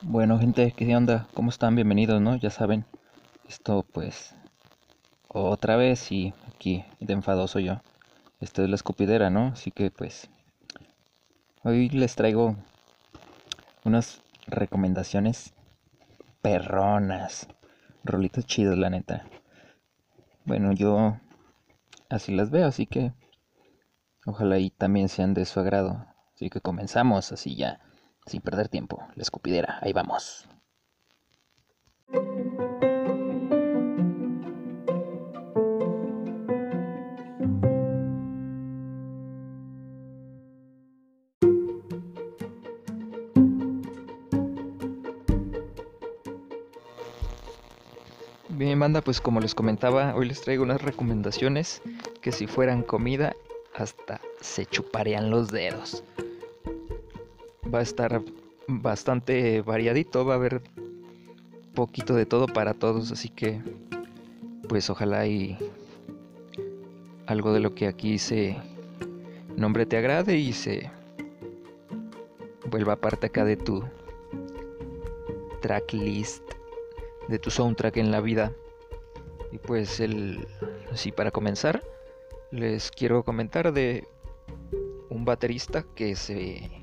Bueno, gente, ¿qué onda? ¿Cómo están? Bienvenidos, ¿no? Ya saben, esto pues otra vez y aquí de enfadoso yo. Esto es la escupidera, ¿no? Así que pues hoy les traigo unas recomendaciones perronas, rolitos chidos, la neta. Bueno, yo así las veo, así que ojalá y también sean de su agrado. Así que comenzamos así ya sin perder tiempo, la escupidera, ahí vamos. Bien, banda, pues como les comentaba, hoy les traigo unas recomendaciones que si fueran comida, hasta se chuparían los dedos va a estar bastante variadito, va a haber poquito de todo para todos, así que pues ojalá y algo de lo que aquí se nombre te agrade y se vuelva parte acá de tu tracklist, de tu soundtrack en la vida. Y pues el así para comenzar les quiero comentar de un baterista que se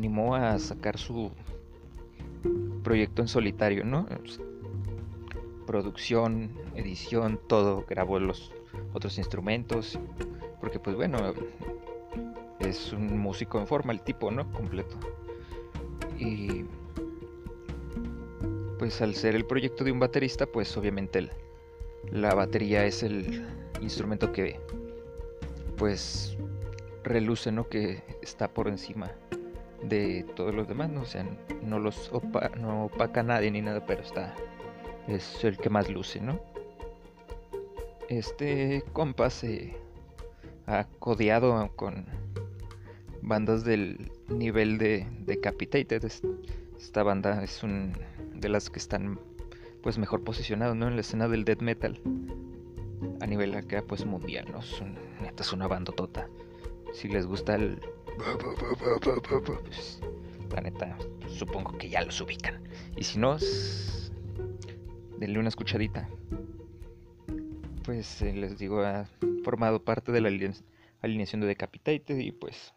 animó a sacar su proyecto en solitario, ¿no? Pues, producción, edición, todo, grabó los otros instrumentos, porque pues bueno, es un músico en forma el tipo, ¿no? Completo. Y pues al ser el proyecto de un baterista, pues obviamente la batería es el instrumento que pues reluce, ¿no? Que está por encima de todos los demás, ¿no? O sea, no los no opaca nadie ni nada, pero está. Es el que más luce, ¿no? Este compa se ha codeado con bandas del nivel de Decapitated. Esta banda es un de las que están pues mejor posicionadas, ¿no? En la escena del death metal. A nivel acá pues mundial, ¿no? Es es una bandotota. Si les gusta el la neta, supongo que ya los ubican. Y si no, denle una escuchadita. Pues eh, les digo, ha formado parte de la alineación de Decapitated y pues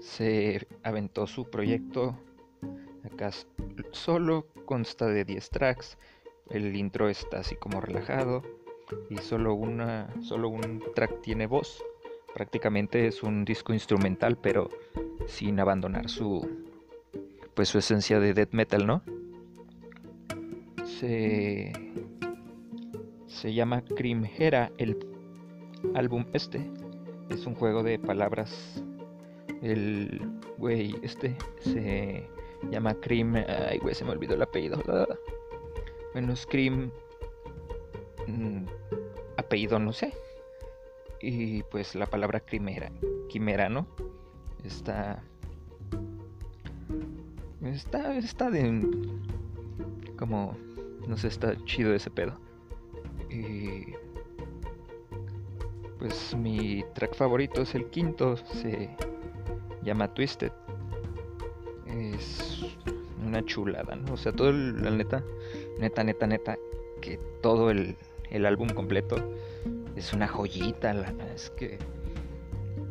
se aventó su proyecto acá solo, consta de 10 tracks. El intro está así como relajado y solo una solo un track tiene voz prácticamente es un disco instrumental, pero sin abandonar su pues su esencia de death metal, ¿no? Se se llama Crimhera el álbum este. Es un juego de palabras. El güey este se llama Crim, ay güey, se me olvidó el apellido. Bueno, es Crim mm, apellido no sé y pues la palabra quimera, quimera, ¿no? Está está está de como no sé, está chido ese pedo. Y pues mi track favorito es el quinto, se llama Twisted. Es una chulada, ¿no? O sea, todo el, la neta, neta, neta, neta, que todo el, el álbum completo es una joyita. La, es que,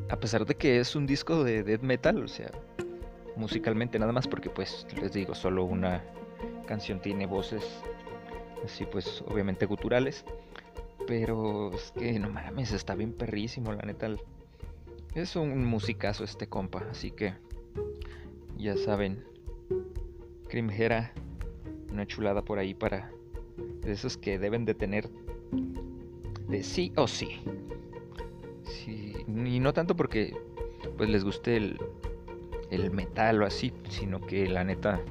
a pesar de que es un disco de death metal, o sea, musicalmente nada más, porque pues les digo, solo una canción tiene voces así, pues obviamente guturales. Pero es que no mames, está bien perrísimo, la neta. Es un musicazo este compa, así que ya saben, Crimjera, una chulada por ahí para esos que deben de tener de sí o sí. sí. Y no tanto porque pues les guste el, el metal o así, sino que la neta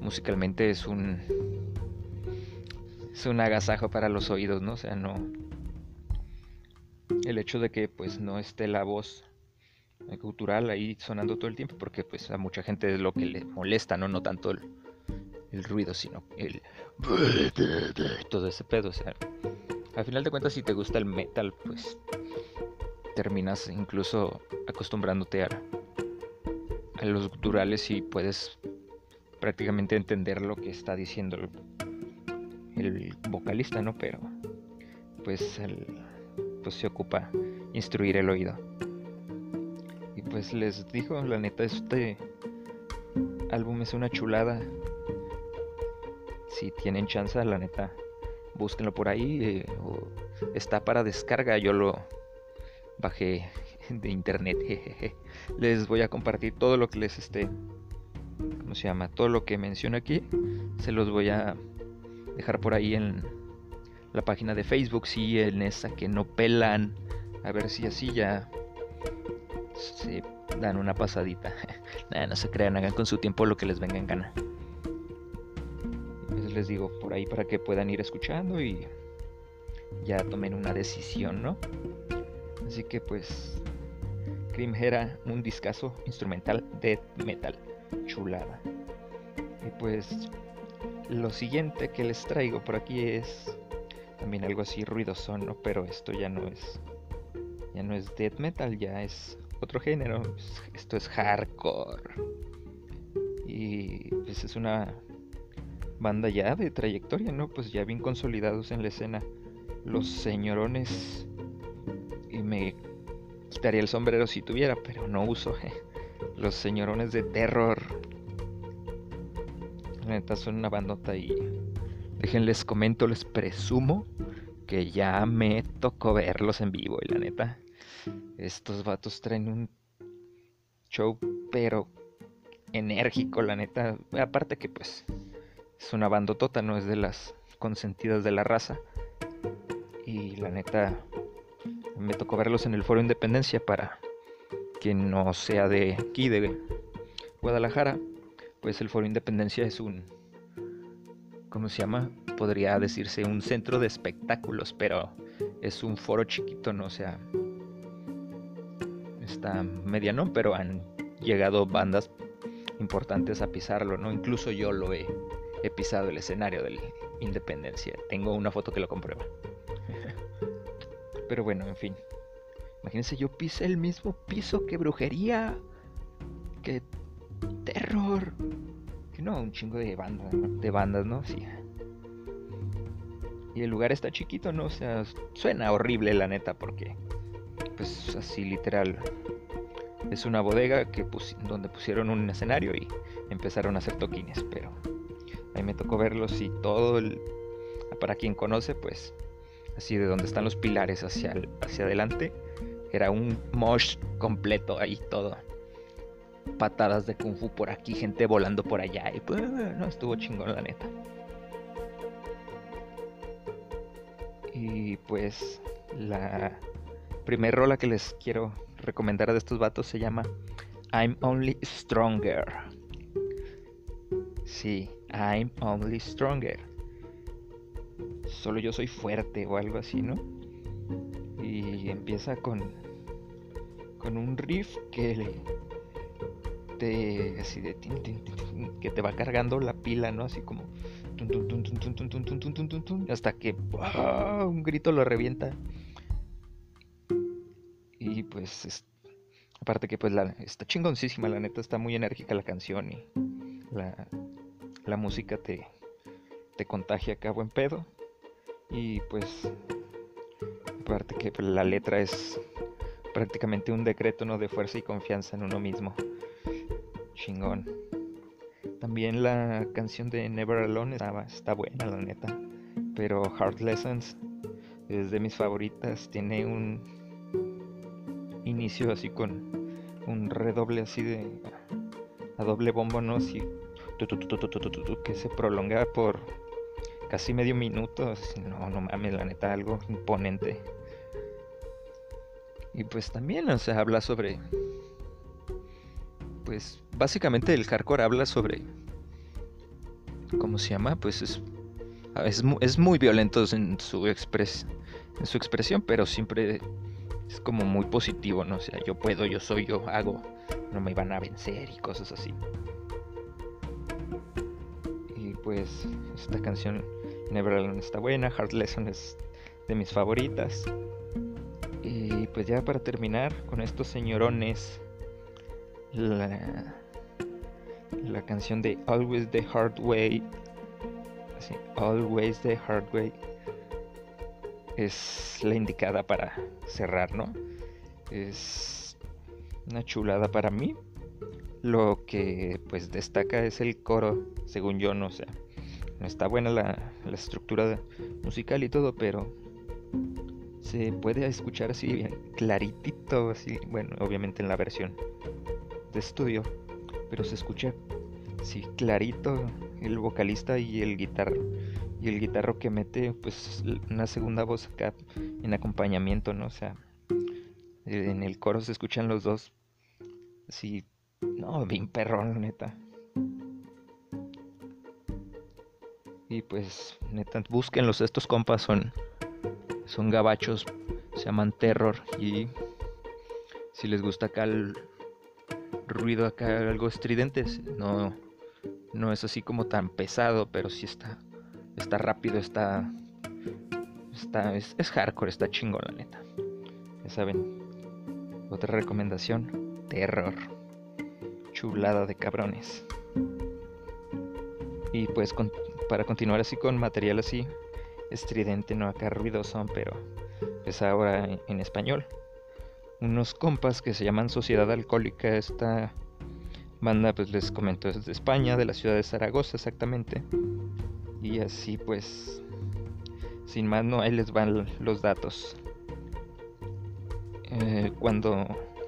musicalmente es un es un agasajo para los oídos, ¿no? O sea, no el hecho de que pues no esté la voz cultural ahí sonando todo el tiempo porque pues a mucha gente es lo que le molesta, no no tanto el, el ruido, sino el todo ese pedo, o sea, al final de cuentas, si te gusta el metal, pues terminas incluso acostumbrándote a, los guturales y puedes prácticamente entender lo que está diciendo el, vocalista, ¿no? Pero pues, pues se ocupa instruir el oído. Y pues les digo, la neta, este álbum es una chulada. Si tienen chance, la neta, búsquenlo por ahí. Eh, está para descarga, yo lo bajé de internet. Les voy a compartir todo lo que les esté. ¿Cómo se llama? Todo lo que menciono aquí. Se los voy a dejar por ahí en la página de Facebook. Si en esa que no pelan. A ver si así ya se dan una pasadita. Nada, no se crean, hagan con su tiempo lo que les venga en gana. Les digo por ahí para que puedan ir escuchando y ya tomen una decisión, ¿no? Así que pues Cream era un discazo instrumental de metal, chulada. Y pues lo siguiente que les traigo por aquí es también algo así ruidoso, ¿no? Pero esto ya no es ya no es death metal, ya es otro género. Esto es hardcore. Y pues es una banda ya de trayectoria, ¿no? Pues ya bien consolidados en la escena. Los señorones. Y me quitaría el sombrero si tuviera, pero no uso. Los señorones de terror. La neta son una bandota y. Déjenles comento, les presumo que ya me tocó verlos en vivo y la neta estos vatos traen un show, pero enérgico, la neta. Aparte que pues es una bandotota, no es de las consentidas de la raza. Y la neta, me tocó verlos en el Foro Independencia para quien no sea de aquí, de Guadalajara. Pues el Foro Independencia es un, ¿cómo se llama? Podría decirse un centro de espectáculos, pero es un foro chiquito, ¿no? O sea, está mediano, pero han llegado bandas importantes a pisarlo, ¿no? Incluso yo lo he, pisado el escenario de Independencia. Tengo una foto que lo comprueba. pero bueno, en fin. Imagínense, yo pisé el mismo piso que brujería. Que terror. Que no, un chingo de bandas, De bandas, ¿no? Sí. Y el lugar está chiquito, ¿no? O sea, suena horrible la neta porque pues así literal. Es una bodega que donde pusieron un escenario y empezaron a hacer toquines, pero me tocó verlos y todo el... Para quien conoce, pues así de donde están los pilares hacia, hacia adelante, era un mosh completo ahí todo. Patadas de kung fu por aquí, gente volando por allá y pues no estuvo chingón la neta. Y pues la primer rola que les quiero recomendar de estos vatos se llama I'm Only Stronger. Sí, I'm Only Stronger. Solo yo soy fuerte o algo así, ¿no? Y empieza con con un riff que te así de que te va cargando la pila, ¿no? Así como hasta que un grito lo revienta y pues, aparte que pues la, está chingoncísima, la neta está muy enérgica la canción y la, música te, te contagia acá buen pedo. Y pues, aparte que la letra es prácticamente un decreto ¿no? de fuerza y confianza en uno mismo. Chingón. También la canción de Never Alone está, está buena, la neta. Pero Hard Lessons es de mis favoritas. Tiene un, inicio así con un redoble así de a doble bombo, ¿no? Que se prolonga por casi medio minuto. no, no mames, la neta, algo imponente. Y pues también, o sea, habla sobre. Pues básicamente el hardcore habla sobre. ¿Cómo se llama? Pues es. Es, es muy violento en su, expres, en su expresión, pero siempre es como muy positivo, ¿no? O sea, yo puedo, yo soy, yo hago, no me iban a vencer y cosas así. Pues esta canción Never Alone está buena, Hard Lesson es de mis favoritas. Y pues ya para terminar con estos señorones, la canción de Always the Hard Way. Así, Always the Hard Way. Es la indicada para cerrar, ¿no? Es una chulada para mí. Lo que pues destaca es el coro, según yo, no sé. no está buena la, la estructura musical y todo, pero se puede escuchar así bien claritito, así, bueno, obviamente en la versión de estudio, pero se escucha sí clarito el vocalista y el guitarro y el guitarro que mete pues una segunda voz acá en acompañamiento, ¿no? O sea, en el coro se escuchan los dos así, no, bien perrón, neta. Y pues, neta, búsquenlos, estos compas son son gabachos, se llaman Terror y si les gusta acá el ruido acá algo estridente, no no es así como tan pesado, pero sí está está rápido, está está es, hardcore, está chingón la neta. Ya saben. Otra recomendación, Terror. Chulada de cabrones. Y pues para continuar así con material así, estridente, no acá ruidoso, pero es ahora en, español. Unos compas que se llaman Sociedad Alcohólica, esta banda pues les comento es de España, de la ciudad de Zaragoza exactamente. Y así pues, sin más, no, ahí les van los datos. Eh, cuando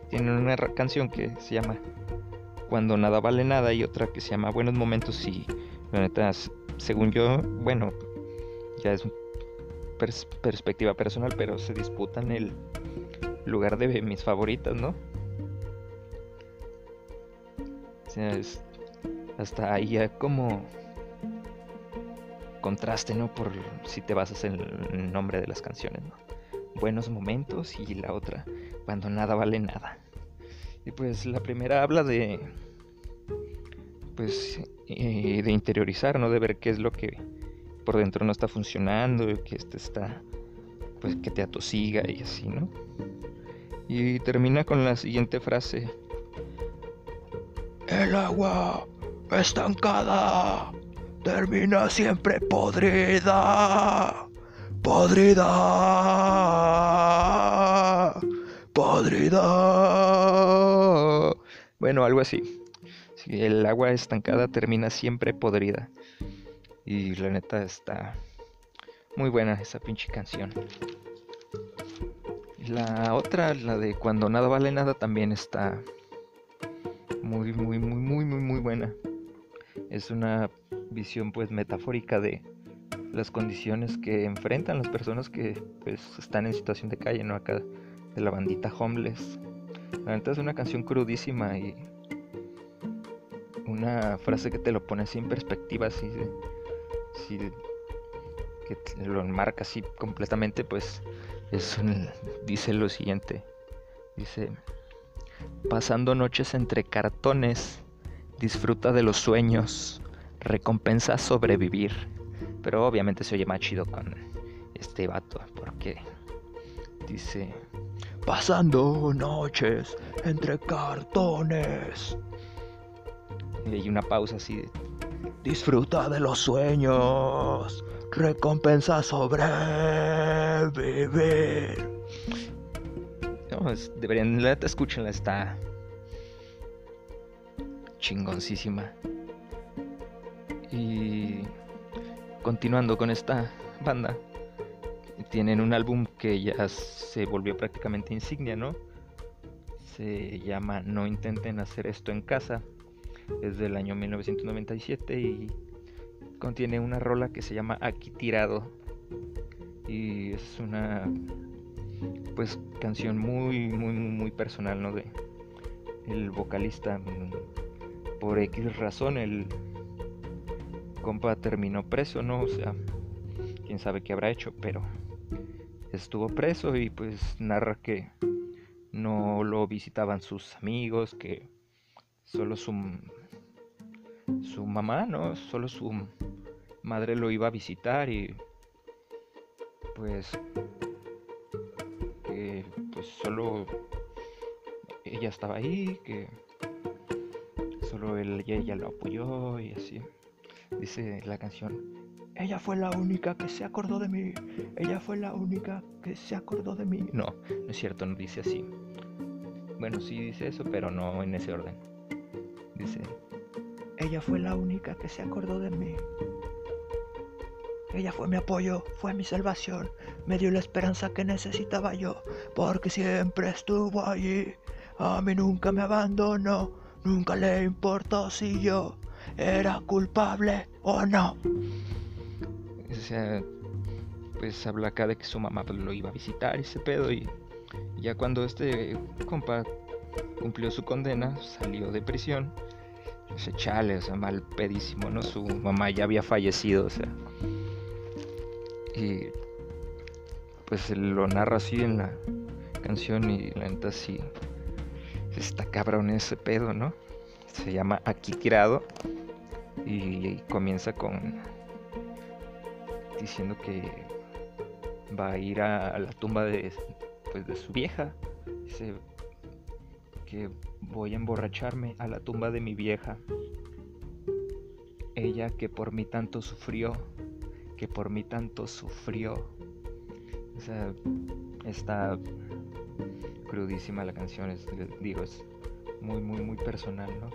tienen una canción que se llama Cuando nada vale nada y otra que se llama Buenos momentos y la neta, según yo, bueno, ya es perspectiva personal, pero se disputan el lugar de mis favoritas, ¿no? O sea, es hasta ahí ya como contraste, ¿no? Por si te basas en el nombre de las canciones, ¿no? Buenos momentos y la otra, cuando nada vale nada. Y pues la primera habla de, pues, eh, de interiorizar, ¿no? De ver qué es lo que por dentro no está funcionando, que este está, pues que te atosiga y así, ¿no? Y termina con la siguiente frase. El agua estancada termina siempre podrida. Podrida. Podrida. Bueno, algo así. el agua estancada termina siempre podrida. Y la neta está muy buena esa pinche canción. La otra, la de Cuando nada vale nada, también está muy, muy, muy, muy, muy, muy buena. Es una visión pues metafórica de las condiciones que enfrentan las personas que pues están en situación de calle, ¿no? Acá de la bandita homeless. La neta es una canción crudísima y una frase que te lo pone así en perspectiva, así que lo enmarca así completamente, pues es dice lo siguiente. Dice, pasando noches entre cartones, disfruta de los sueños, recompensa sobrevivir. Pero obviamente se oye más chido con este vato, porque dice, pasando noches entre cartones. Y hay una pausa así de Disfruta de los sueños. Recompensa sobrevivir. No, deberían, la escúchenla, está chingoncísima. Y continuando con esta banda, tienen un álbum que ya se volvió prácticamente insignia, ¿no? Se llama No intenten hacer esto en casa. Es del año 1997 y contiene una rola que se llama Aquí tirado. Y es una pues canción muy muy muy personal no de el vocalista mm, por X razón el compa terminó preso no o sea quién sabe qué habrá hecho pero estuvo preso y pues narra que no lo visitaban sus amigos que solo su su mamá, ¿no? Solo su madre lo iba a visitar y pues que pues solo ella estaba ahí, que solo él ella lo apoyó y así. Dice la canción, ella fue la única que se acordó de mí, ella fue la única que se acordó de mí. No, no es cierto, no dice así. Bueno, sí dice eso, pero no en ese orden. Dice, ella fue la única que se acordó de mí. Ella fue mi apoyo, fue mi salvación, me dio la esperanza que necesitaba yo, porque siempre estuvo allí. A mí nunca me abandonó, nunca le importó si yo era culpable o no. O sea, pues habla acá de que su mamá pues, lo iba a visitar ese pedo y ya cuando este compa cumplió su condena, salió de prisión ese chale, o sea, mal pedísimo, ¿no? Su mamá ya había fallecido, o sea. Y pues lo narra así en la canción y la neta sí está cabrón ese pedo, ¿no? Se llama Aquí tirado y, comienza con diciendo que va a ir a, la tumba de, pues, de su vieja. Que voy a emborracharme a la tumba de mi vieja. Ella que por mí tanto sufrió, que por mí tanto sufrió. O sea, está crudísima la canción, es, digo, es muy, muy, muy personal, ¿no?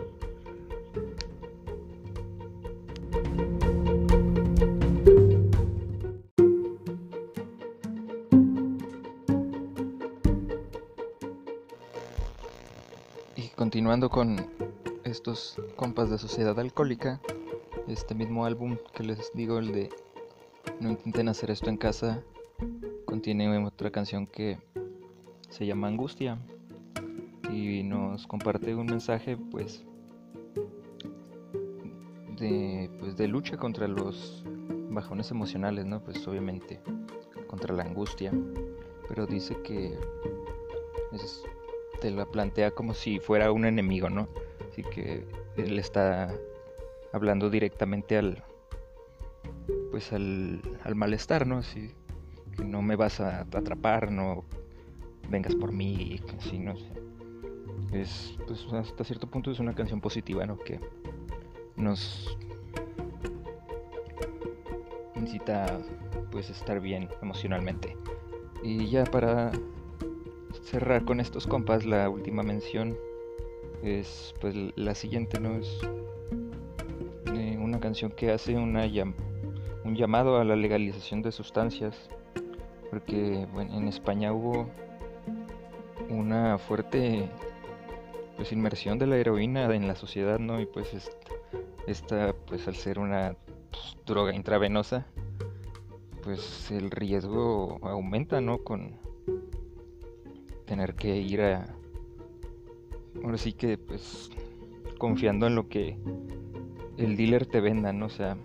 Continuando con estos compas de Sociedad Alcohólica, este mismo álbum que les digo, el de No intenten hacer esto en casa, contiene otra canción que se llama Angustia y nos comparte un mensaje pues de, pues, de lucha contra los bajones emocionales, ¿no? Pues obviamente contra la angustia, pero dice que es te la plantea como si fuera un enemigo, ¿no? Así que él está hablando directamente al pues al, malestar, ¿no? Así que no me vas a atrapar, no vengas por mí, así, no. Es, pues hasta cierto punto es una canción positiva, ¿no? Que nos incita pues estar bien emocionalmente. Y ya para cerrar con estos compas, la última mención es pues la siguiente, ¿no? Es eh, una canción que hace una un llamado a la legalización de sustancias, porque bueno, en España hubo una fuerte pues inmersión de la heroína en la sociedad, ¿no? Y pues esta, pues al ser una pues, droga intravenosa, pues el riesgo aumenta, ¿no? Con tener que ir a... Ahora sí que pues confiando en lo que el dealer te venda, ¿no? O sea...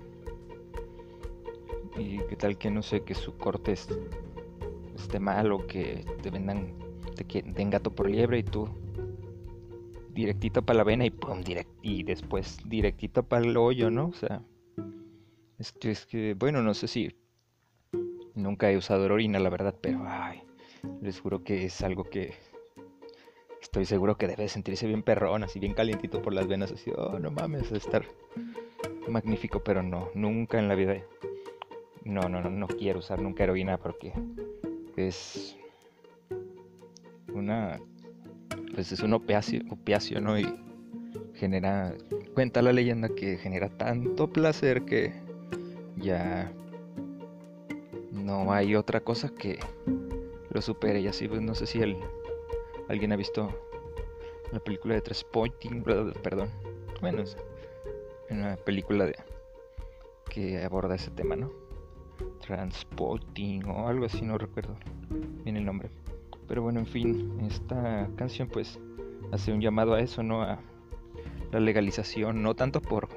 Y qué tal que no sé, que su corte esté mal o que te vendan, te den gato por liebre y tú directito para la vena y pum, direct, y después directito para el hoyo, ¿no? O sea, es que, es que, bueno, no sé si nunca he usado orina, la verdad, pero ay, les juro que es algo que estoy seguro que debe sentirse bien perrón, así bien calientito por las venas, así, oh, no mames, estar magnífico, pero no, nunca en la vida. No, no, no, no quiero usar nunca heroína porque es una, pues es un opiáceo, opiáceo, ¿no? Y genera, cuenta la leyenda que genera tanto placer que ya no hay otra cosa que lo supere y así, pues no sé si el, alguien ha visto la película de Transporting, perdón, bueno, es una película de, que aborda ese tema, ¿no? Transporting o algo así, no recuerdo bien el nombre. Pero bueno, en fin, esta canción pues hace un llamado a eso, ¿no? A la legalización, no tanto por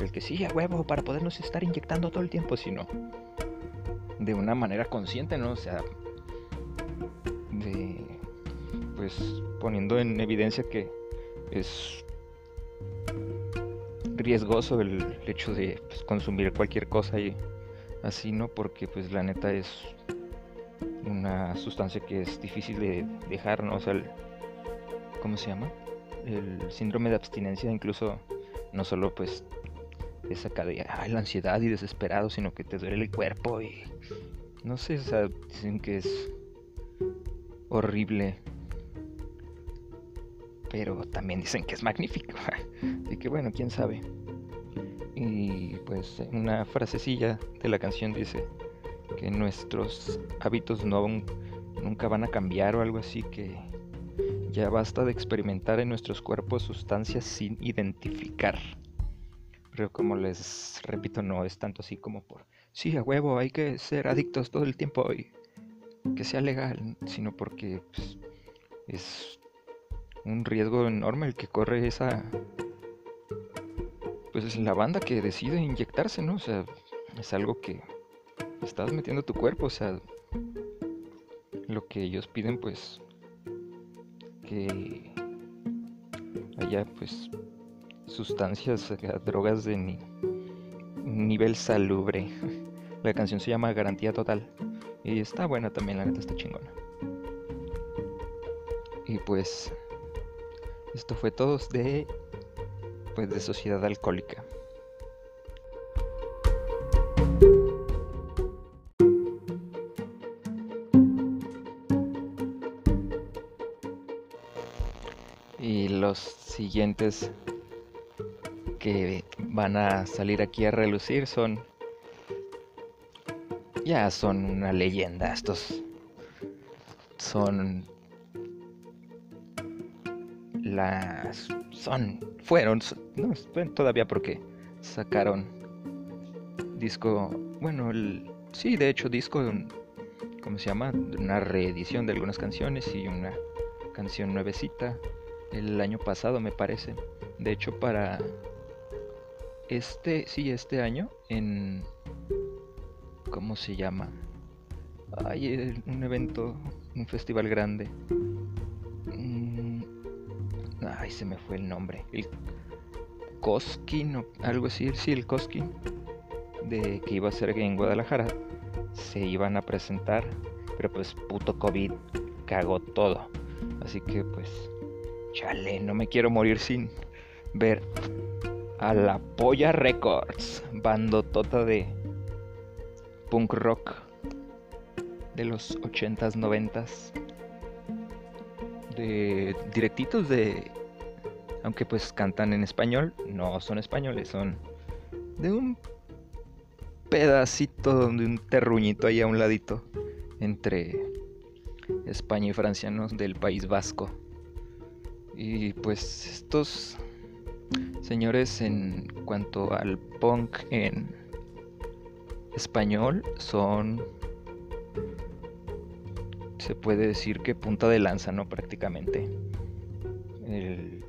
el que sí, a huevo, para podernos estar inyectando todo el tiempo, sino de una manera consciente, ¿no? O sea, pues poniendo en evidencia que es riesgoso el hecho de pues, consumir cualquier cosa y así, ¿no? Porque pues la neta es una sustancia que es difícil de dejar, ¿no? O sea, ¿cómo se llama? el síndrome de abstinencia incluso no solo pues es acá de la ansiedad y desesperado, sino que te duele el cuerpo y no sé, o sea, dicen que es horrible. Pero también dicen que es magnífico. Así que bueno, quién sabe. Y pues una frasecilla de la canción dice que nuestros hábitos no, nunca van a cambiar o algo así, que ya basta de experimentar en nuestros cuerpos sustancias sin identificar. Pero como les repito, no es tanto así como por, sí, a huevo, hay que ser adictos todo el tiempo y que sea legal, sino porque pues, es un riesgo enorme el que corre esa, pues es la banda que decide inyectarse, ¿no? O sea, es algo que estás metiendo tu cuerpo, o sea, lo que ellos piden, pues, que haya, pues, sustancias, drogas de nivel salubre. La canción se llama Garantía Total. Y está buena también, la neta está chingona. Y pues esto fue todo de pues de Sociedad Alcohólica. Y los siguientes que van a salir aquí a relucir son ya son una leyenda estos. Son las son fueron no todavía porque sacaron disco bueno el sí de hecho disco cómo se llama una reedición de algunas canciones y una canción nuevecita el año pasado me parece. De hecho para este, sí, este año en... ¿Cómo se llama? Hay un evento, un festival grande. Mm, ay, se me fue el nombre. El Cosquín o algo así, sí, el Cosquín. De que iba a ser en Guadalajara. Se iban a presentar. Pero pues puto COVID cagó todo. Así que pues... Chale, no me quiero morir sin ver a la Polla Records, bandotota de punk rock de los 80s, 90s. De directitos de aunque pues cantan en español, no son españoles, son de un pedacito de un terruñito ahí a un ladito entre España y Francia, ¿no? Del País Vasco. Y pues estos Señores, en cuanto al punk en español, son. Se puede decir que punta de lanza, ¿no? Prácticamente. El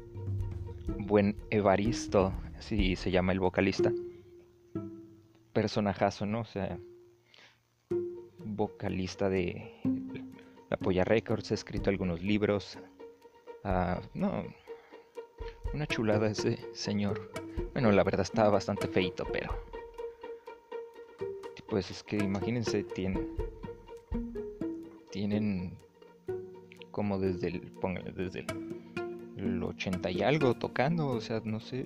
buen Evaristo, así se llama el vocalista. Personajazo, ¿no? O sea, vocalista de La Polla Records, ha escrito algunos libros. Uh, no, una chulada ese señor. Bueno, la verdad estaba bastante feito, pero... Pues es que imagínense, tienen... Tienen como desde el... Pónganle, desde el, 80 y algo tocando, o sea, no sé.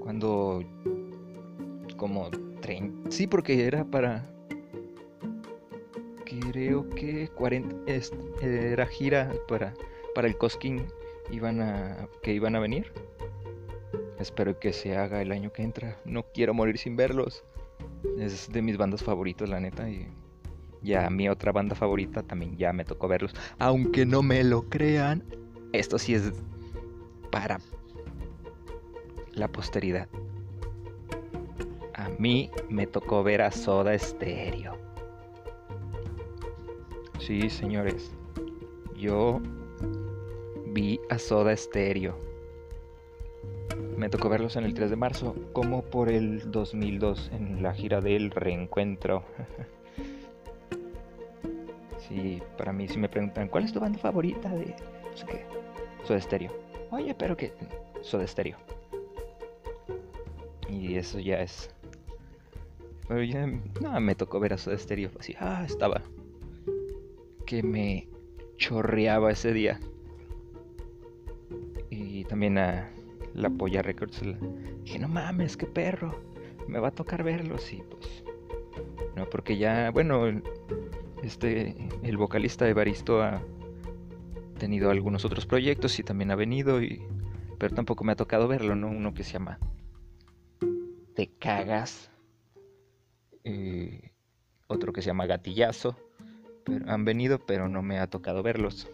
Cuando... Como 30... Sí, porque era para... Creo que 40... era gira para, para el Cosquín iban a, que iban a venir. Espero que se haga el año que entra. No quiero morir sin verlos. Es de mis bandas favoritas, la neta. Y ya mi otra banda favorita también ya me tocó verlos. Aunque no me lo crean, esto sí es para la posteridad. A mí me tocó ver a Soda Stereo. Sí, señores. Yo vi a Soda Stereo. Me tocó verlos en el 3 de marzo, como por el 2002, en la gira del reencuentro. sí, para mí si me preguntan, ¿cuál es tu banda favorita de no sé qué? Soda. Oye, pero que Soda Stereo. Y eso ya es. Pero ya no me tocó ver a Soda Stereo, así, ah, estaba que me chorreaba ese día. también a la Polla Records. dije, no mames, qué perro, me va a tocar verlos. Y pues, no, porque ya, bueno, este, el vocalista Evaristo ha tenido algunos otros proyectos y también ha venido, y, pero tampoco me ha tocado verlo, ¿no? Uno que se llama Te Cagas, otro que se llama Gatillazo, pero han venido, pero no me ha tocado verlos.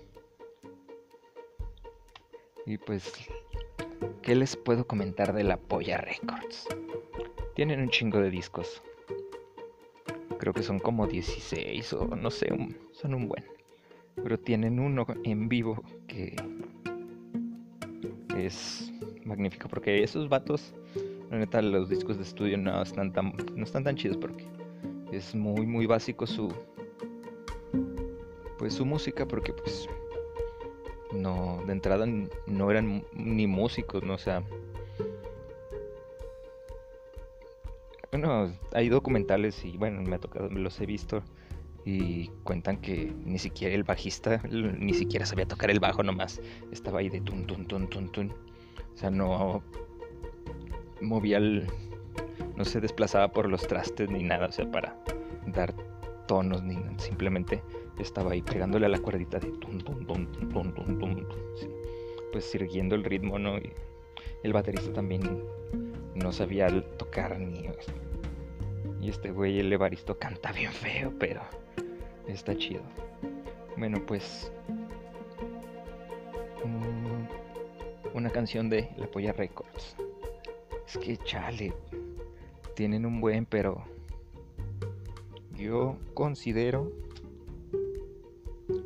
Y pues, ¿qué les puedo comentar de la Polla Records? Tienen un chingo de discos. Creo que son como 16 o no sé, son un buen. Pero tienen uno en vivo que es magnífico porque esos vatos, la neta, los discos de estudio no están tan, no están tan chidos porque es muy, muy básico su, pues su música porque pues no, de entrada no eran ni músicos, ¿no? O sea, bueno, hay documentales y bueno, me ha tocado, me los he visto y cuentan que ni siquiera el bajista ni siquiera sabía tocar el bajo nomás, estaba ahí de tun tun tun tun tun. O sea, no movía el no se desplazaba por los trastes ni nada, o sea, para dar tonos ni simplemente estaba ahí pegándole a la cuerdita de tum, tum, tum, tum, tum, tum, pues siguiendo el ritmo, ¿no? Y el baterista también no sabía tocar ni... Y este güey, el Evaristo, canta bien feo, pero está chido. Bueno, pues... una canción de La Polla Records. Es que chale, tienen un buen, pero yo considero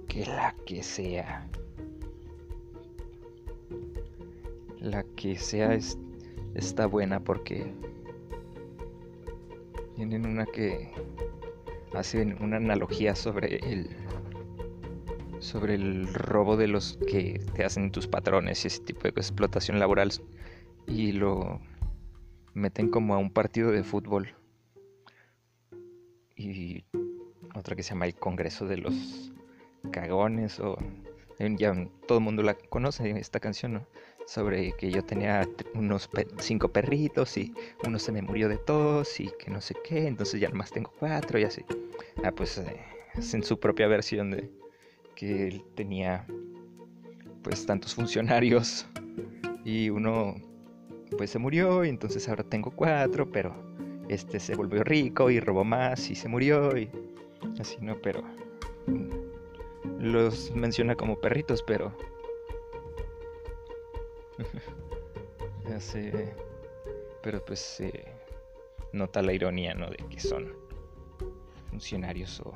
que la que sea, la que sea está buena porque tienen una que hacen una analogía sobre el sobre el robo de los que te hacen tus patrones y ese tipo de explotación laboral y lo meten como a un partido de fútbol. Y otra que se llama el Congreso de los Cagones o ya todo el mundo la conoce esta canción, ¿no? Sobre que yo tenía unos cinco perritos y uno se me murió de tos y que no sé qué, entonces ya nomás tengo cuatro y así. Ah, pues eh, en su propia versión de que él tenía pues tantos funcionarios y uno pues se murió y entonces ahora tengo cuatro, pero este se volvió rico y robó más y se murió y así no, pero los menciona como perritos, pero ya sé, pero pues se nota la ironía, ¿no? De que son funcionarios o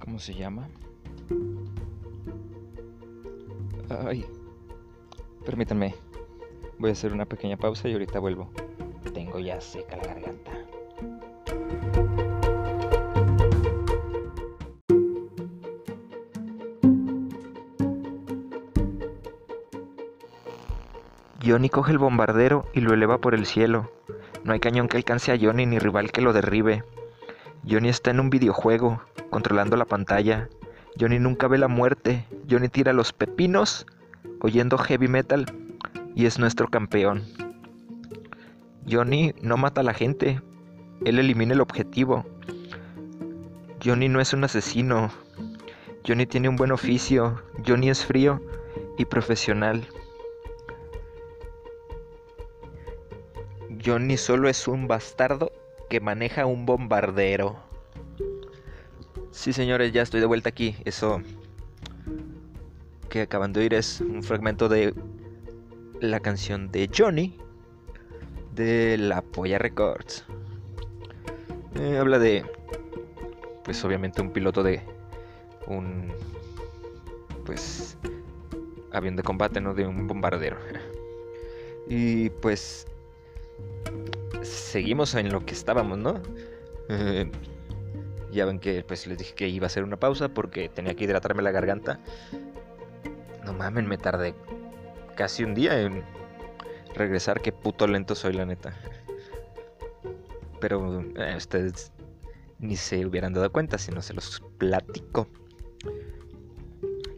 ¿cómo se llama? Ay, permítanme, voy a hacer una pequeña pausa y ahorita vuelvo tengo ya seca la garganta. Johnny coge el bombardero y lo eleva por el cielo. No hay cañón que alcance a Johnny ni rival que lo derribe. Johnny está en un videojuego, controlando la pantalla. Johnny nunca ve la muerte. Johnny tira los pepinos, oyendo heavy metal, y es nuestro campeón. Johnny no mata a la gente, él elimina el objetivo. Johnny no es un asesino. Johnny tiene un buen oficio. Johnny es frío y profesional. Johnny solo es un bastardo que maneja un bombardero. Sí, señores, ya estoy de vuelta aquí. Eso que acaban de oír es un fragmento de la canción de Johnny de la Polla Records. Eh, habla de, pues obviamente un piloto de un, pues, avión de combate, ¿no? De un bombardero. Y pues, seguimos en lo que estábamos, ¿no? Eh, ya ven que pues les dije que iba a hacer una pausa porque tenía que hidratarme la garganta. No mamen, me tardé casi un día en regresar, qué puto lento soy, la neta. Pero eh, ustedes ni se hubieran dado cuenta si no se los platico.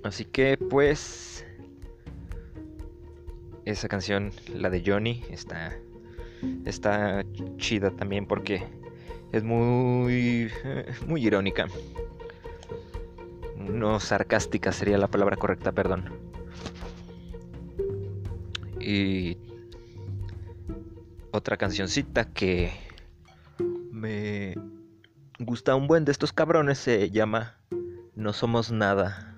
Así que pues... esa canción, la de Johnny, está, está chida también porque es muy, muy irónica. No sarcástica sería la palabra correcta, perdón. Y otra cancioncita que me gusta un buen de estos cabrones se llama No Somos Nada.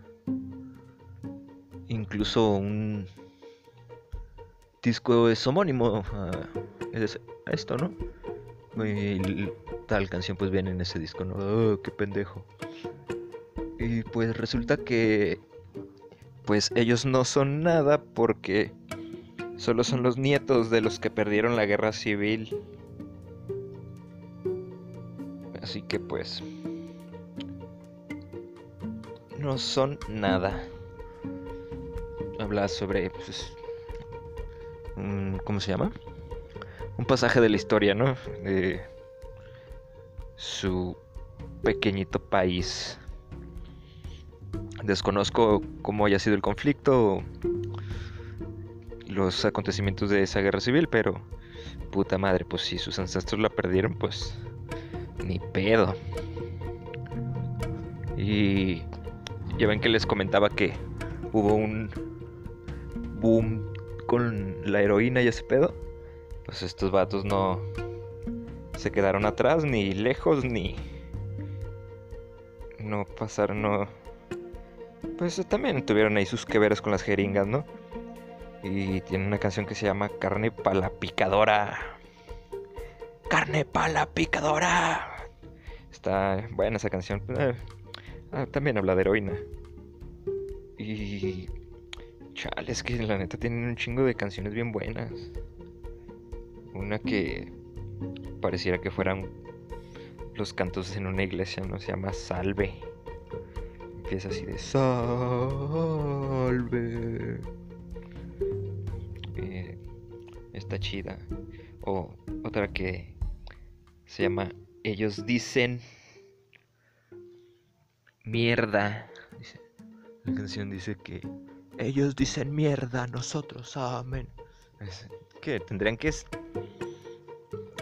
Incluso un disco es homónimo a, esto, ¿no? Y tal canción pues viene en ese disco, ¿no? Oh, qué pendejo. Y pues resulta que pues ellos no son nada porque solo son los nietos de los que perdieron la guerra civil. Así que pues no son nada. Habla sobre pues, ¿cómo se llama? Un pasaje de la historia, ¿no? De su pequeñito país Desconozco cómo haya sido el conflicto, los acontecimientos de esa guerra civil, pero puta madre, pues si sus ancestros la perdieron, pues ni pedo. Y ya ven que les comentaba que hubo un boom con la heroína y ese pedo. Pues estos vatos no se quedaron atrás, ni lejos, ni no pasaron, no pues también tuvieron ahí sus que con las jeringas, ¿no? Y tiene una canción que se llama Carne para la picadora. Carne para la picadora. Está buena esa canción. Eh, ah, también habla de heroína. Y... Chale, es que la neta tienen un chingo de canciones bien buenas. Una que pareciera que fueran los cantos en una iglesia, ¿no? Se llama Salve es así de salve. Eh, está chida. O otra que se llama Ellos dicen mierda. la canción dice que ellos dicen mierda, nosotros amén. que tendrían que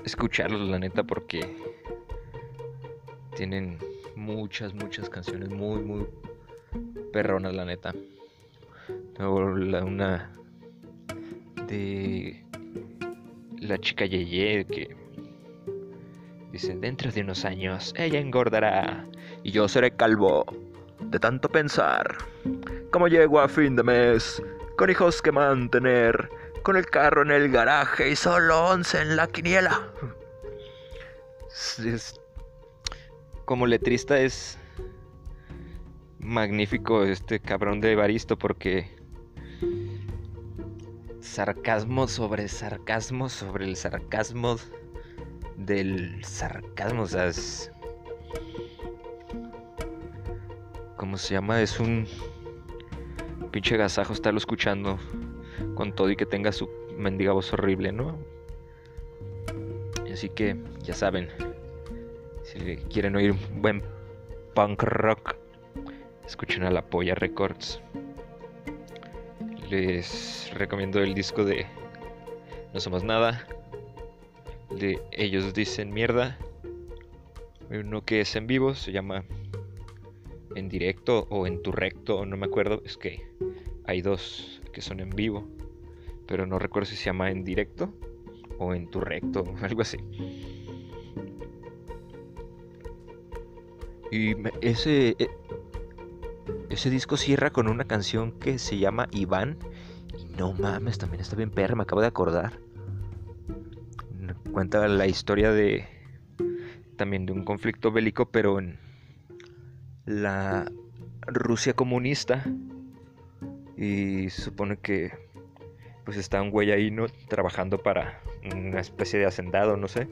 escucharlos, la neta, porque tienen muchas, muchas canciones muy, muy perronas, la neta. la, una de la chica Yeye que dice, dentro de unos años ella engordará y yo seré calvo de tanto pensar. Como llego a fin de mes, con hijos que mantener, con el carro en el garaje y solo once en la quiniela. como letrista es magnífico este cabrón de Evaristo porque sarcasmo sobre sarcasmo sobre el sarcasmo del sarcasmo, o sea, es... ¿Cómo se llama? Es un pinche gasajo estarlo escuchando con todo y que tenga su mendiga voz horrible, ¿no? Así que, ya saben, si quieren oír buen punk rock, escuchen a La Polla Records. Les recomiendo el disco de No Somos Nada. De Ellos Dicen Mierda. Uno que es en vivo, se llama En directo o en tu recto, no me acuerdo. Es que hay dos que son en vivo. Pero no recuerdo si se llama en directo o en tu recto, algo así. Y ese, e, ese disco cierra con una canción que se llama Iván. Y no mames, también está bien perra, me acabo de acordar. Cuenta la historia de también de un conflicto bélico, pero en la Rusia comunista. Y supone que pues está un güey ahí, ¿no? Trabajando para una especie de hacendado, no sé.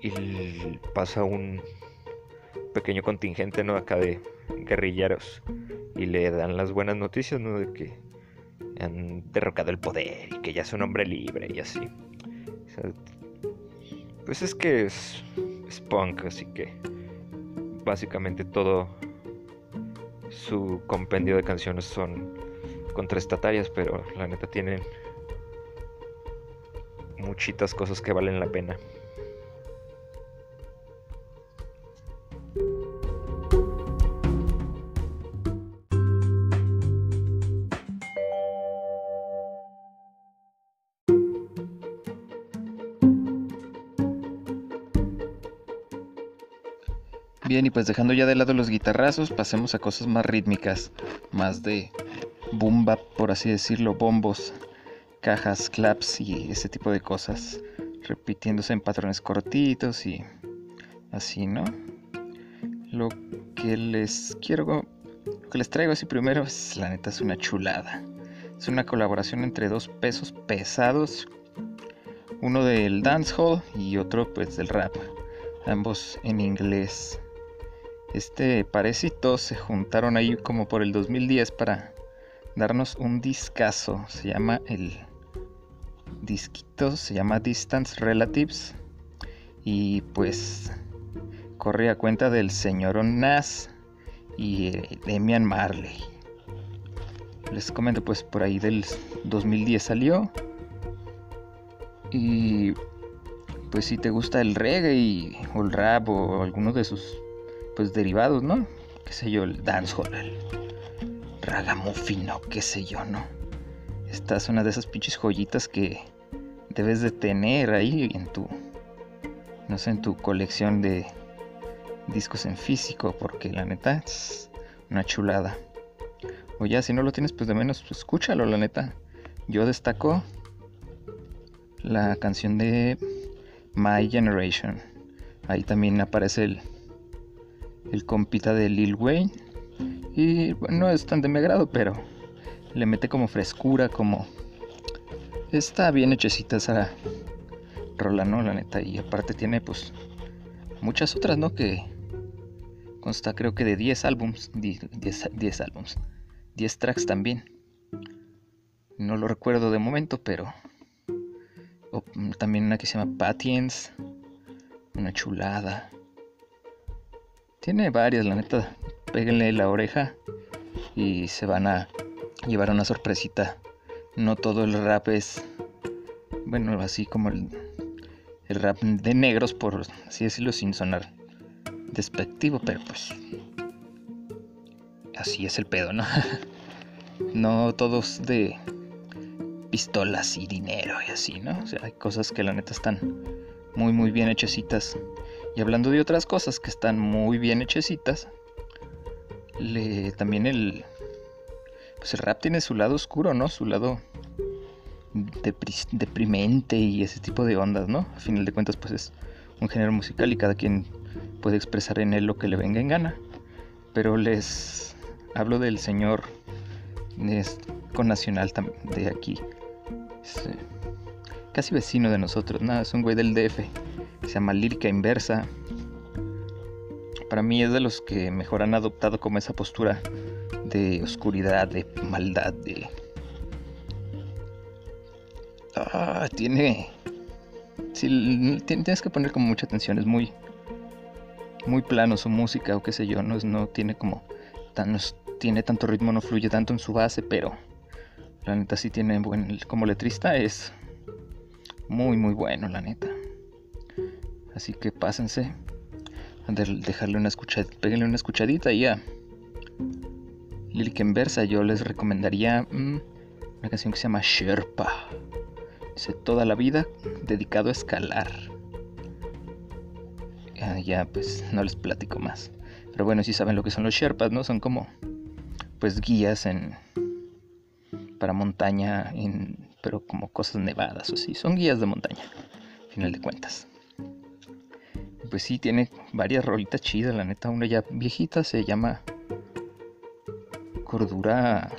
Y pasa un pequeño contingente, ¿no? Acá de guerrilleros. Y le dan las buenas noticias, ¿no? De que han derrocado el poder y que ya es un hombre libre y así. pues es que es, es punk, así que básicamente todo su compendio de canciones son contestatarias, pero la neta tienen muchitas cosas que valen la pena. Pues dejando ya de lado los guitarrazos, pasemos a cosas más rítmicas, más de boom por así decirlo, bombos, cajas, claps y ese tipo de cosas, repitiéndose en patrones cortitos y así, ¿no? Lo que les quiero, lo que les traigo así primero la neta, es una chulada. Es una colaboración entre dos pesos pesados, uno del dancehall y otro pues del rap, ambos en inglés este parecito se juntaron ahí como por el 2010 para darnos un discazo. Se llama el disquito, se llama Distance Relatives. Y pues corre a cuenta del señor Nas y eh, Demian Marley. Les comento pues por ahí del 2010 salió. Y pues si te gusta el reggae o el rap o alguno de sus pues derivados, ¿no? Qué sé yo, el dancehall, el ragamuffin o qué sé yo, ¿no? Esta es una de esas pinches joyitas que debes de tener ahí en tu, no sé, en tu colección de discos en físico, porque la neta es una chulada. O ya, si no lo tienes, pues de menos, pues escúchalo, la neta. Yo destaco la canción de My Generation. Ahí también aparece el, el compita de Lil Wayne. Y no es tan de mi agrado, pero le mete como frescura, como... Está bien hechecita esa rola, ¿no? La neta. Y aparte tiene pues muchas otras, ¿no? Que consta creo que de 10 álbums. 10, álbums. 10 tracks también. No lo recuerdo de momento, pero... también una que se llama Patience. Una chulada. Tiene varias, la neta. Péguenle la oreja y se van a llevar una sorpresita. No todo el rap es, bueno, así como el, el rap de negros, por así decirlo, sin sonar despectivo, pero pues así es el pedo, ¿no? no todos de pistolas y dinero y así, ¿no? O sea, hay cosas que la neta están muy muy bien hechecitas y hablando de otras cosas que están muy bien hechecitas, también el, pues el rap tiene su lado oscuro, ¿no? Su lado deprimente y ese tipo de ondas, ¿no? A final de cuentas, pues es un género musical y cada quien puede expresar en él lo que le venga en gana. Pero les hablo del señor con nacional de aquí. Eh, casi vecino de nosotros, nada, es un güey del DF se llama lírica inversa. Para mí es de los que mejor han adoptado como esa postura de oscuridad, de maldad, de... Ah, tiene... Sí, tienes que poner como mucha atención, es muy... Muy plano su música o qué sé yo, no, no tiene como... Tan, tiene tanto ritmo, no fluye tanto en su base, pero... La neta sí tiene buen... Como letrista es... Muy, muy bueno, la neta. Así que pásense. Dejarle una escuchadita, péguenle una escuchadita y ya. Lírica en versa, yo les recomendaría mm, una canción que se llama Sherpa. Dice toda la vida dedicado a escalar. Ya, ya, pues no les platico más. Pero bueno, si saben lo que son los Sherpas, ¿no? Son como pues guías en para montaña, en, pero como cosas nevadas o así. Son guías de montaña, final de cuentas pues sí, tiene varias rolitas chidas, la neta. Una ya viejita se llama Cordura.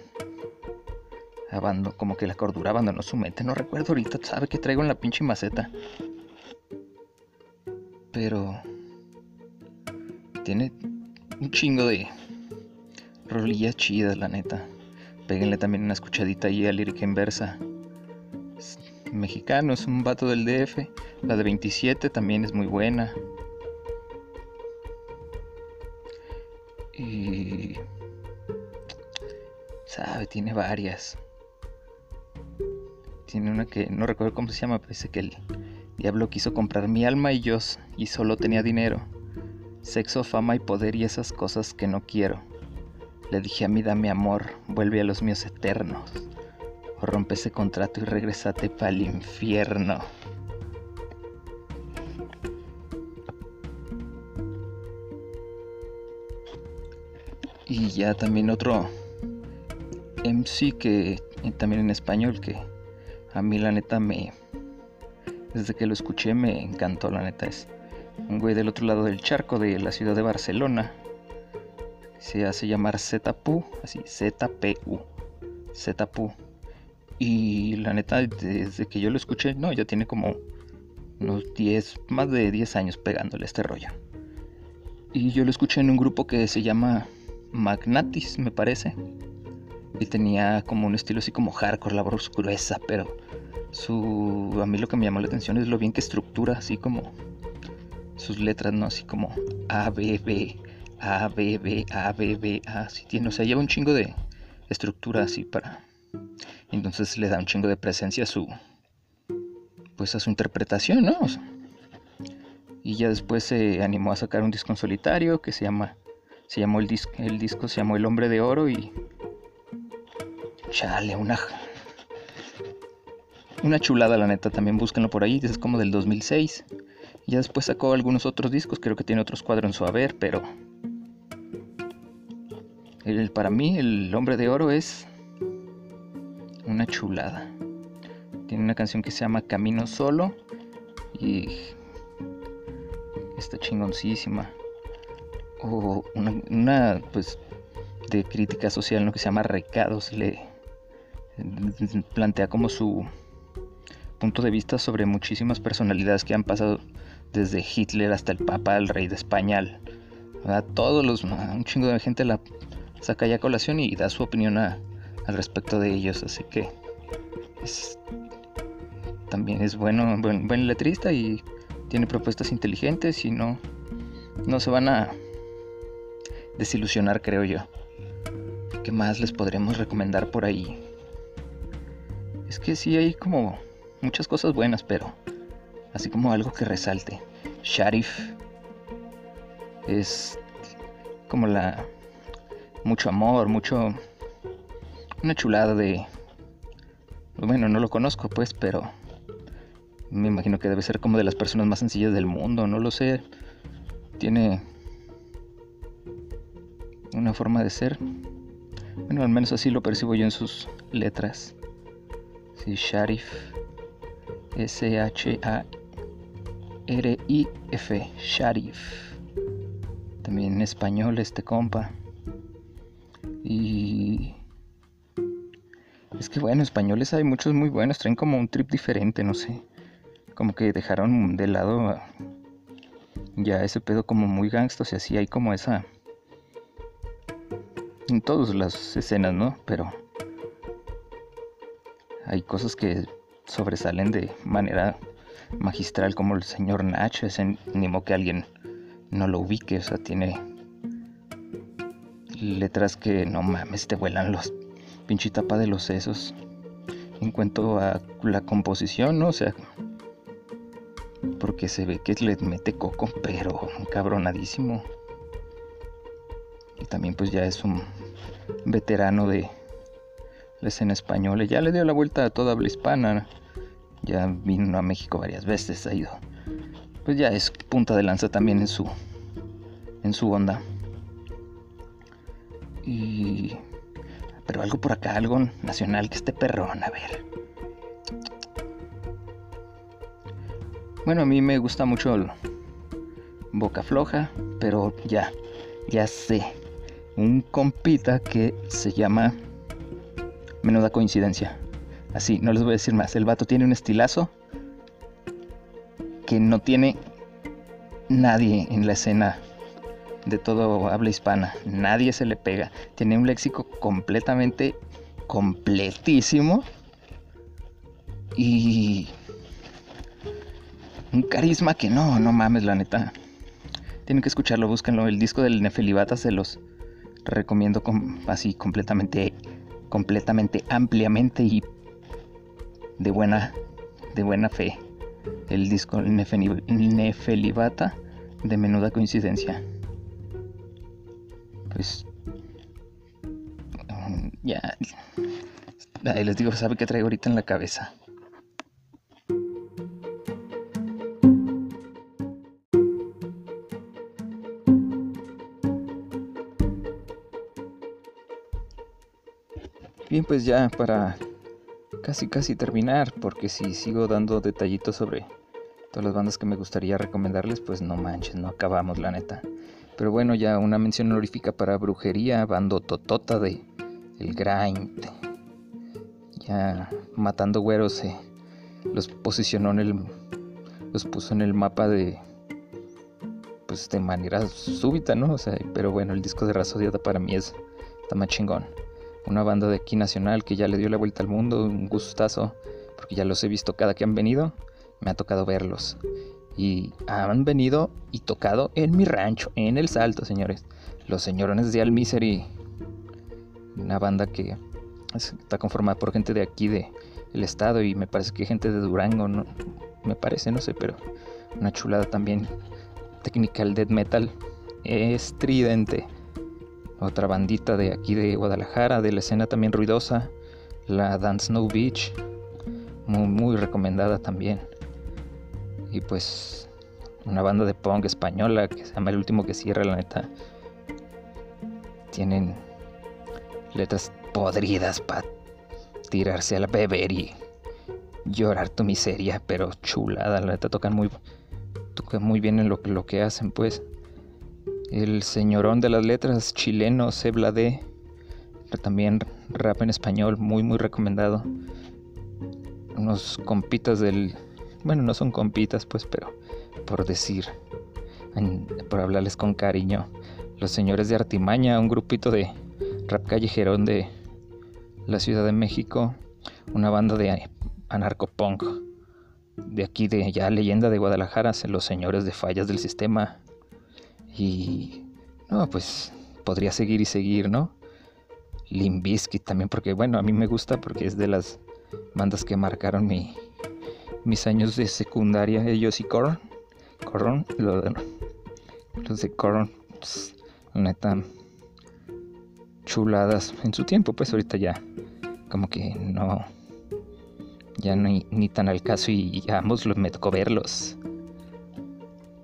Abando, como que la cordura abandonó su mente. No recuerdo ahorita, sabe que traigo en la pinche maceta. Pero. Tiene un chingo de rolillas chidas, la neta. Péguenle también una escuchadita ahí a lírica inversa. mexicano, es un vato del DF. La de 27 también es muy buena. Tiene varias. Tiene una que no recuerdo cómo se llama, parece que el diablo quiso comprar mi alma y yo y solo tenía dinero. Sexo, fama y poder y esas cosas que no quiero. Le dije a mí, dame amor, vuelve a los míos eternos. O rompe ese contrato y regresate para el infierno. Y ya también otro MC que también en español que a mí la neta me desde que lo escuché me encantó la neta es un güey del otro lado del charco de la ciudad de Barcelona. Se hace llamar ZPU así ZPU ZPU. Y la neta desde que yo lo escuché no ya tiene como unos 10 más de 10 años pegándole este rollo. Y yo lo escuché en un grupo que se llama Magnatis me parece y tenía como un estilo así como hardcore, la voz gruesa, pero su a mí lo que me llamó la atención es lo bien que estructura así como sus letras, ¿no? Así como A B B A B B A B B A, así tiene, o sea, lleva un chingo de estructura así para entonces le da un chingo de presencia a su pues a su interpretación, ¿no? y ya después se animó a sacar un disco en solitario que se llama se llamó el disco el disco se llamó El Hombre de Oro y Chale, una. Una chulada, la neta. También búsquenlo por ahí. Es como del 2006. Y ya después sacó algunos otros discos. Creo que tiene otros cuadros en su haber, pero. El, para mí, el hombre de oro es. Una chulada. Tiene una canción que se llama Camino Solo. Y. Está chingoncísima. O una, una pues de crítica social, ¿no? Que se llama Recados. Le, plantea como su punto de vista sobre muchísimas personalidades que han pasado desde Hitler hasta el Papa, el rey de España, a todos los, un chingo de gente la saca ya colación y da su opinión al respecto de ellos, así que también es bueno, buen, buen letrista y tiene propuestas inteligentes y no, no se van a desilusionar, creo yo. ¿Qué más les podremos recomendar por ahí? Es que sí hay como muchas cosas buenas, pero así como algo que resalte. Sharif es como la mucho amor, mucho una chulada de bueno, no lo conozco pues, pero me imagino que debe ser como de las personas más sencillas del mundo, no lo sé. Tiene una forma de ser. Bueno, al menos así lo percibo yo en sus letras. Sí, Sharif. S-H-A-R-I-F. Sharif. También en español este compa. Y... Es que bueno, españoles hay muchos muy buenos, traen como un trip diferente, no sé. Como que dejaron de lado ya ese pedo como muy gangsta, y así hay como esa... En todas las escenas, ¿no? Pero hay cosas que sobresalen de manera magistral como el señor Nach, es ni modo que alguien no lo ubique, o sea, tiene letras que no mames, te vuelan los pinche tapa de los sesos. En cuanto a la composición, ¿no? O sea, porque se ve que le mete coco, pero cabronadísimo. Y también pues ya es un veterano de la escena española. Ya le dio la vuelta a toda habla hispana. Ya vino a México varias veces, ha ido. Pues ya es punta de lanza también en su en su onda. Y pero algo por acá, algo nacional que esté perrón, a ver. Bueno, a mí me gusta mucho el Boca Floja, pero ya, ya sé. Un compita que se llama Menuda coincidencia. Así, no les voy a decir más. El vato tiene un estilazo que no tiene nadie en la escena de todo habla hispana. Nadie se le pega. Tiene un léxico completamente completísimo. Y un carisma que no, no mames, la neta. Tienen que escucharlo, búsquenlo. El disco del Nefelibata se los recomiendo así completamente completamente, ampliamente y de buena, de buena fe. El disco Nefelibata de menuda coincidencia. Pues mm, ya Ahí les digo, ¿sabe qué traigo ahorita en la cabeza? Bien, pues ya para casi casi terminar, porque si sigo dando detallitos sobre todas las bandas que me gustaría recomendarles, pues no manches, no acabamos la neta. Pero bueno, ya una mención honorífica para Brujería, bando Totota de El Grind. Ya matando güeros los posicionó en el los puso en el mapa de pues de manera súbita, ¿no? O sea, pero bueno, el disco de Razodiada para mí es está más chingón una banda de aquí nacional que ya le dio la vuelta al mundo, un gustazo, porque ya los he visto cada que han venido, me ha tocado verlos. Y han venido y tocado en mi rancho, en el Salto, señores. Los señorones de Al Misery, una banda que está conformada por gente de aquí, de el estado, y me parece que gente de Durango, no, me parece, no sé, pero una chulada también. Technical Death Metal estridente otra bandita de aquí de Guadalajara, de la escena también ruidosa, la Dance Snow Beach, muy, muy recomendada también. Y pues una banda de punk española que se llama El último que cierra, la neta. Tienen letras podridas para tirarse a la beber y llorar tu miseria, pero chulada, la neta tocan muy, tocan muy bien en lo, lo que hacen, pues el señorón de las letras chileno Sebla D, también rap en español, muy muy recomendado. Unos compitas del, bueno, no son compitas pues, pero por decir, por hablarles con cariño, los señores de Artimaña, un grupito de rap callejerón de la Ciudad de México, una banda de anarcopunk de aquí de ya leyenda de Guadalajara, los señores de fallas del sistema y no, pues podría seguir y seguir, ¿no? Limbisky también, porque bueno, a mí me gusta porque es de las bandas que marcaron mi, mis años de secundaria, ellos y Coron. Coron, lo los de Coron, pues, chuladas en su tiempo, pues ahorita ya, como que no, ya no ni tan al caso y, y ambos me tocó verlos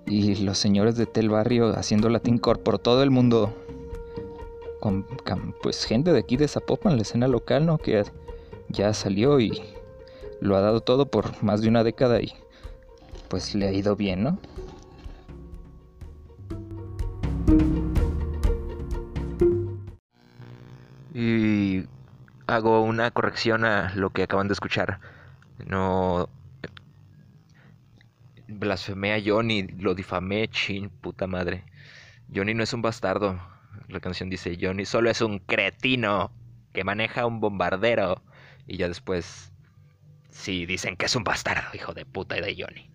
y los señores de Tel Barrio haciendo Latin Core por todo el mundo. Con, pues gente de aquí de Zapopan, la escena local, ¿no? Que ya salió y lo ha dado todo por más de una década y pues le ha ido bien, ¿no? Y hago una corrección a lo que acaban de escuchar. No blasfemé a Johnny, lo difamé, chin, puta madre. Johnny no es un bastardo. La canción dice, Johnny solo es un cretino que maneja un bombardero. Y ya después, sí, dicen que es un bastardo, hijo de puta de Johnny.